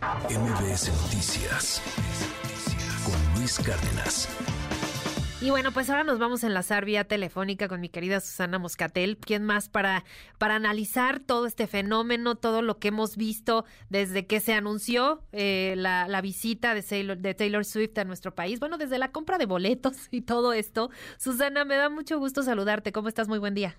MBS Noticias con Luis Cárdenas. Y bueno, pues ahora nos vamos a enlazar vía telefónica con mi querida Susana Moscatel, quien más para, para analizar todo este fenómeno, todo lo que hemos visto desde que se anunció eh, la, la, visita de Taylor, de Taylor Swift a nuestro país. Bueno, desde la compra de boletos y todo esto. Susana, me da mucho gusto saludarte. ¿Cómo estás? Muy buen día.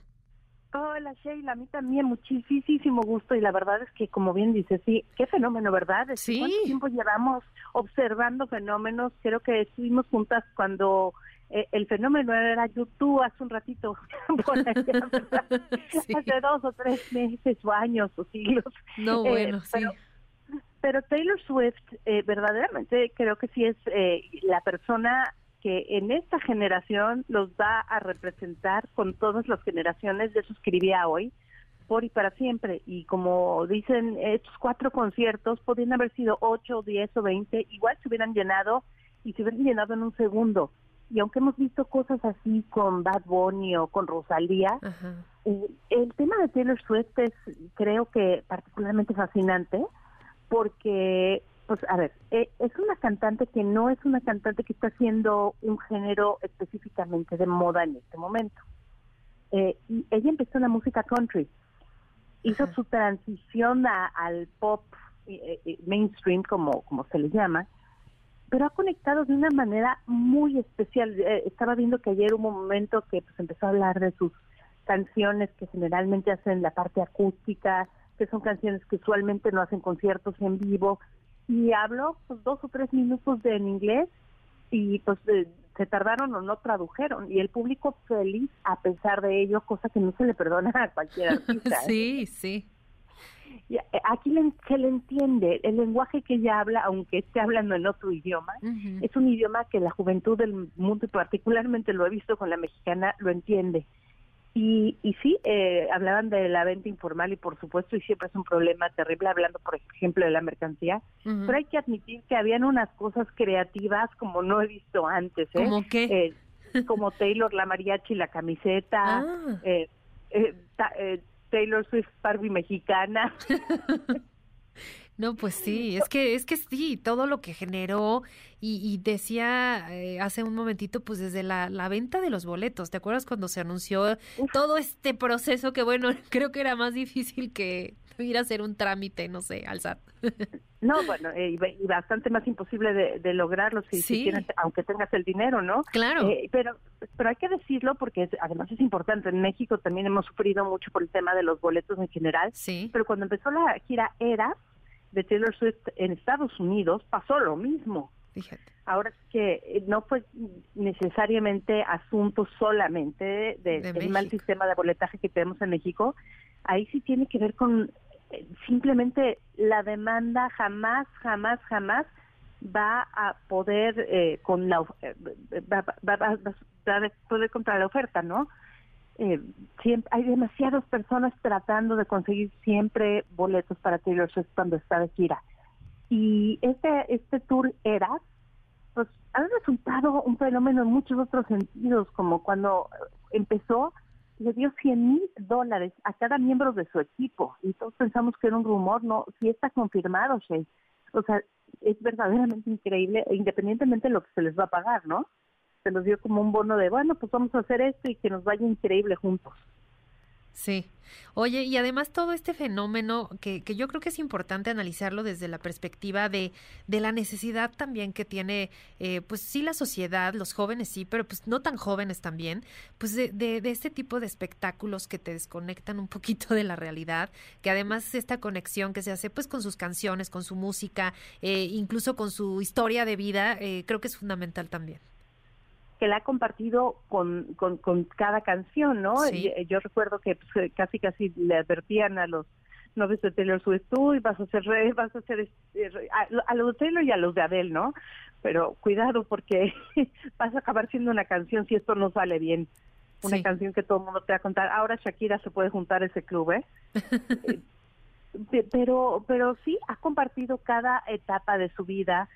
Hola Sheila, a mí también muchísimo gusto y la verdad es que como bien dices, sí, qué fenómeno, ¿verdad? Sí. ¿Cuánto tiempo llevamos observando fenómenos? Creo que estuvimos juntas cuando eh, el fenómeno era YouTube hace un ratito, por allá, sí. hace dos o tres meses o años o siglos. No, bueno, eh, pero, sí. Pero Taylor Swift eh, verdaderamente creo que sí es eh, la persona que en esta generación los va a representar con todas las generaciones, de eso escribía hoy, por y para siempre. Y como dicen, estos cuatro conciertos podrían haber sido ocho, diez o veinte, igual se hubieran llenado y se hubieran llenado en un segundo. Y aunque hemos visto cosas así con Bad Bunny o con Rosalía, eh, el tema de Taylor Swift es creo que particularmente fascinante porque pues a ver, eh, es cantante que no es una cantante que está haciendo un género específicamente de moda en este momento. Eh, y ella empezó en la música country, hizo Ajá. su transición a, al pop eh, eh, mainstream, como, como se le llama, pero ha conectado de una manera muy especial. Eh, estaba viendo que ayer hubo un momento que pues, empezó a hablar de sus canciones que generalmente hacen la parte acústica, que son canciones que usualmente no hacen conciertos en vivo, y habló pues, dos o tres minutos de en inglés y pues de, se tardaron o no tradujeron y el público feliz a pesar de ello, cosa que no se le perdona a cualquier artista. sí, ¿eh? sí. Y aquí le, se le entiende, el lenguaje que ella habla, aunque esté hablando en otro idioma, uh -huh. es un idioma que la juventud del mundo, y particularmente lo he visto con la mexicana, lo entiende. Y, y sí, eh, hablaban de la venta informal y por supuesto, y siempre es un problema terrible, hablando por ejemplo de la mercancía, uh -huh. pero hay que admitir que habían unas cosas creativas como no he visto antes. ¿eh? ¿Cómo qué? Eh, como Taylor, la mariachi, la camiseta, ah. eh, eh, ta, Taylor Swift Barbie mexicana. No, pues sí, es que es que sí, todo lo que generó y, y decía eh, hace un momentito, pues desde la, la, venta de los boletos, ¿te acuerdas cuando se anunció todo este proceso que bueno, creo que era más difícil que ir a hacer un trámite, no sé, al SAT? No, bueno, eh, y bastante más imposible de, de lograrlo si, sí. si tienes, aunque tengas el dinero, ¿no? Claro. Eh, pero, pero hay que decirlo porque es, además es importante. En México también hemos sufrido mucho por el tema de los boletos en general. Sí. Pero cuando empezó la gira Era de Taylor Swift en Estados Unidos, pasó lo mismo. Fíjate. Ahora que no fue necesariamente asunto solamente de, de del mal sistema de boletaje que tenemos en México. Ahí sí tiene que ver con simplemente la demanda jamás, jamás, jamás va a poder eh, con la eh, va, va, va, va, a poder contra la oferta, ¿no? Eh, siempre, hay demasiadas personas tratando de conseguir siempre boletos para Taylor Swift cuando está de gira. Y este este tour era pues ha resultado un fenómeno en muchos otros sentidos, como cuando empezó le dio 100 mil dólares a cada miembro de su equipo y todos pensamos que era un rumor, no, sí está confirmado, Shay. O sea, es verdaderamente increíble, independientemente de lo que se les va a pagar, ¿no? Se los dio como un bono de, bueno, pues vamos a hacer esto y que nos vaya increíble juntos. Sí. Oye, y además todo este fenómeno que, que yo creo que es importante analizarlo desde la perspectiva de, de la necesidad también que tiene, eh, pues sí, la sociedad, los jóvenes sí, pero pues no tan jóvenes también, pues de, de, este tipo de espectáculos que te desconectan un poquito de la realidad, que además esta conexión que se hace pues con sus canciones, con su música, eh, incluso con su historia de vida, eh, creo que es fundamental también que la ha compartido con, con, con cada canción, ¿no? Sí. Yo recuerdo que pues, casi casi le advertían a los novios de Taylor Swift, tú y vas a ser rey, vas a ser a, a, los de Taylor y a los de Adele, ¿no? Pero cuidado porque vas a acabar siendo una canción si esto no sale bien. Una sí. canción que todo el mundo te va a contar. Ahora Shakira se puede juntar a ese club, ¿eh? pero pero sí ha compartido cada etapa de su vida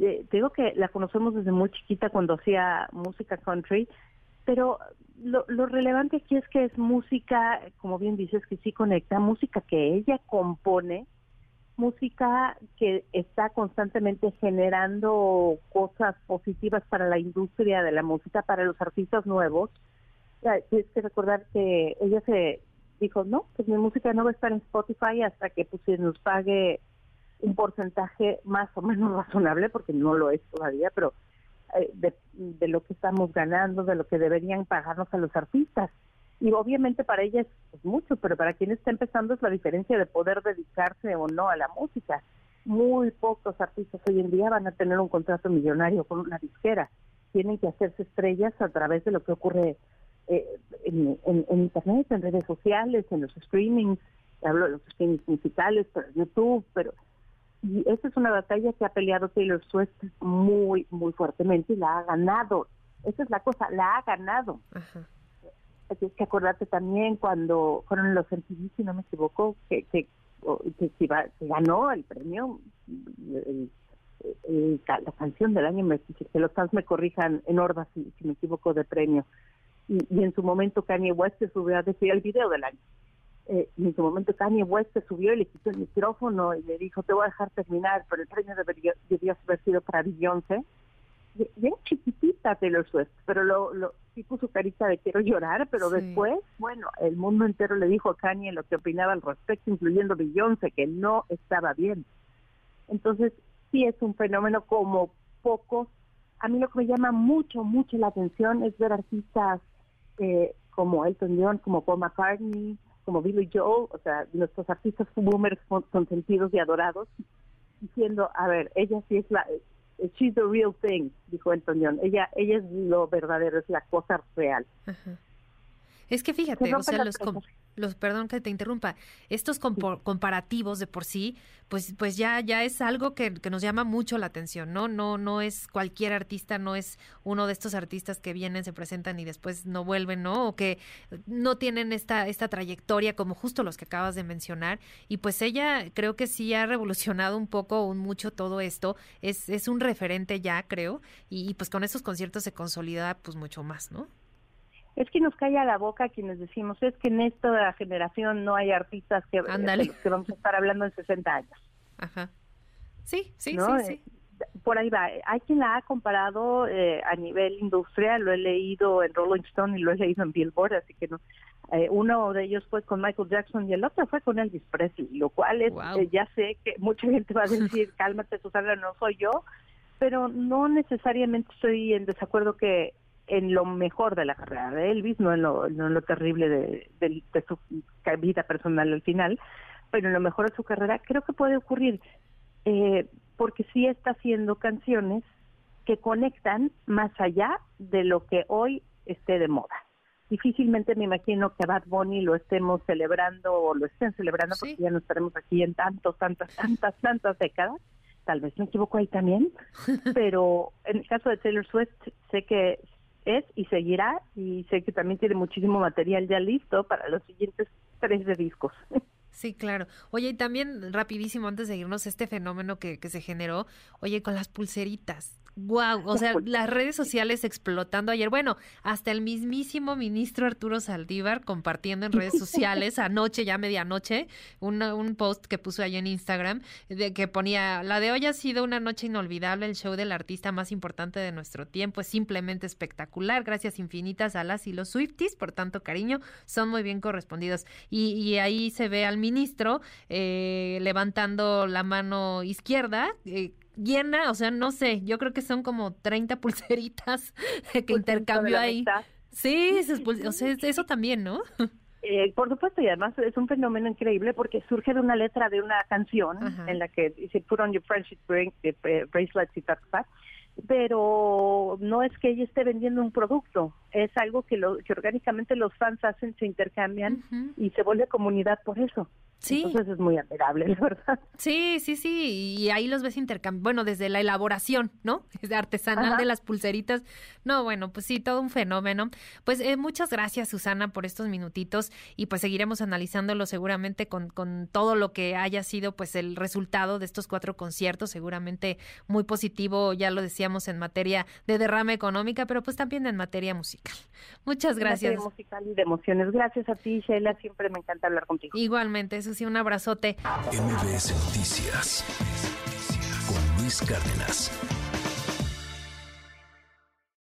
eh, te digo que la conocemos desde muy chiquita cuando hacía música country, pero lo, lo, relevante aquí es que es música, como bien dices, que sí conecta, música que ella compone, música que está constantemente generando cosas positivas para la industria de la música, para los artistas nuevos. Tienes que recordar que ella se dijo, no, pues mi música no va a estar en Spotify hasta que pues, se nos pague un porcentaje más o menos razonable, porque no lo es todavía, pero eh, de, de, lo que estamos ganando, de lo que deberían pagarnos a los artistas. Y obviamente para ella es mucho, pero para quien está empezando es la diferencia de poder dedicarse o no a la música. Muy pocos artistas hoy en día van a tener un contrato millonario con una disquera. Tienen que hacerse estrellas a través de lo que ocurre eh, en, Internet, en redes sociales, en los streamings. Hablo de los streamings musicales, pero YouTube, pero y esa es una batalla que ha peleado Taylor Swift muy, muy fuertemente y la ha ganado. Esa es la cosa, la ha ganado. Ajá tienes que acordarte también cuando fueron los MTV, si no me equivoco, que, que, que, ganó el premio, la canción del año, que los fans me corrijan en hordas si, me equivoco de premio. Y, en su momento Kanye West se subió a decir el video del año. Eh, en su momento Kanye West se subió y le quitó el micrófono y le dijo, te voy a dejar terminar, pero el premio debería, debería haber sido para Beyoncé bien chiquitita Taylor Swift, pero lo, lo sí puso carita de quiero llorar, pero después, bueno, el mundo entero le dijo a Kanye lo que opinaba al respecto, incluyendo Beyoncé, que no estaba bien. Entonces, sí es un fenómeno como pocos. A mí lo que me llama mucho, mucho la atención es ver artistas eh, como Elton John, como Paul McCartney, como Billy Joel, o sea, nuestros artistas boomers consentidos y adorados, diciendo, a ver, ella sí es la, she's the real thing, dijo Elton. Ella, ella es lo verdadero, es la cosa real. Es que fíjate, o sea, los, los, perdón que te interrumpa, estos comparativos de por sí, pues, pues ya, ya es algo que, que, nos llama mucho la atención, ¿no? No, no es cualquier artista, no es uno de estos artistas que vienen, se presentan y después no vuelven, ¿no? O que no tienen esta, esta trayectoria como justo los que acabas de mencionar. Y pues ella creo que sí ha revolucionado un poco, un mucho todo esto. Es, es un referente ya, creo, y, y pues con estos conciertos se consolida pues mucho más, ¿no? Es que nos calla la boca quienes decimos, es que en esta generación no hay artistas que, que vamos a estar hablando en 60 años. Ajá. Sí, sí, sí, eh, Por ahí va. Hay quien la ha comparado eh, a nivel industrial, lo he leído en Rolling Stone y lo he leído en Billboard, así que no. Eh, uno de ellos fue con Michael Jackson y el otro fue con Elvis Presley, lo cual es, ya sé que mucha gente va a decir, cálmate Susana, no soy yo, pero no necesariamente estoy en desacuerdo que en lo mejor de la carrera de Elvis, no en lo, no en lo terrible de, su vida personal al final, pero en lo mejor de su carrera, creo que puede ocurrir, eh, porque sí está haciendo canciones que conectan más allá de lo que hoy esté de moda. Difícilmente me imagino que Bad Bunny lo estemos celebrando o lo estén celebrando porque ya no estaremos aquí en tantos, tantas, tantas, tantas décadas. Tal vez me equivoco ahí también, pero en el caso de Taylor Swift sé que es y seguirá y sé que también tiene muchísimo material ya listo para los siguientes tres de discos. Sí, claro. Oye, y también rapidísimo antes de irnos este fenómeno que, que se generó, oye, con las pulseritas. Wow, o sea, las redes sociales explotando ayer. Bueno, hasta el mismísimo ministro Arturo Saldívar compartiendo en redes sociales anoche, ya medianoche, un post que puso ahí en Instagram de que ponía, la de hoy ha sido una noche inolvidable, el show del artista más importante de nuestro tiempo, es simplemente espectacular, gracias infinitas a las y los Swifties, por tanto cariño, son muy bien correspondidos. Y, y ahí se ve al ministro eh, levantando la mano izquierda, eh, llena, o sea, no sé, yo creo que son como 30 pulseritas que intercambió ahí. Sí, o sea, eso también, ¿no? Eh, por supuesto, y además es un fenómeno increíble porque surge de una letra de una canción en la que dice Put on your friendship eh, bracelets y tal, pero no es que ella esté vendiendo un producto, es algo que, lo, que orgánicamente los fans hacen, se intercambian y se vuelve comunidad por eso. Sí. Entonces es muy admirable, ¿verdad? Sí, sí, sí. Y ahí los ves intercambiar. Bueno, desde la elaboración, ¿no? De artesanal de las pulseritas. No, bueno, pues sí, todo un fenómeno. Pues eh, muchas gracias, Susana, por estos minutitos. Y pues seguiremos analizándolo seguramente con, con todo lo que haya sido, pues, el resultado de estos cuatro conciertos. Seguramente muy positivo, ya lo decía decíamos, en materia de derrama económica, pero pues también en materia musical. Muchas gracias. En materia musical y de emociones. Gracias a ti, Sheila. Siempre me encanta hablar contigo. Igualmente, eso sí, un abrazote. MBS Noticias con Luis Cárdenas.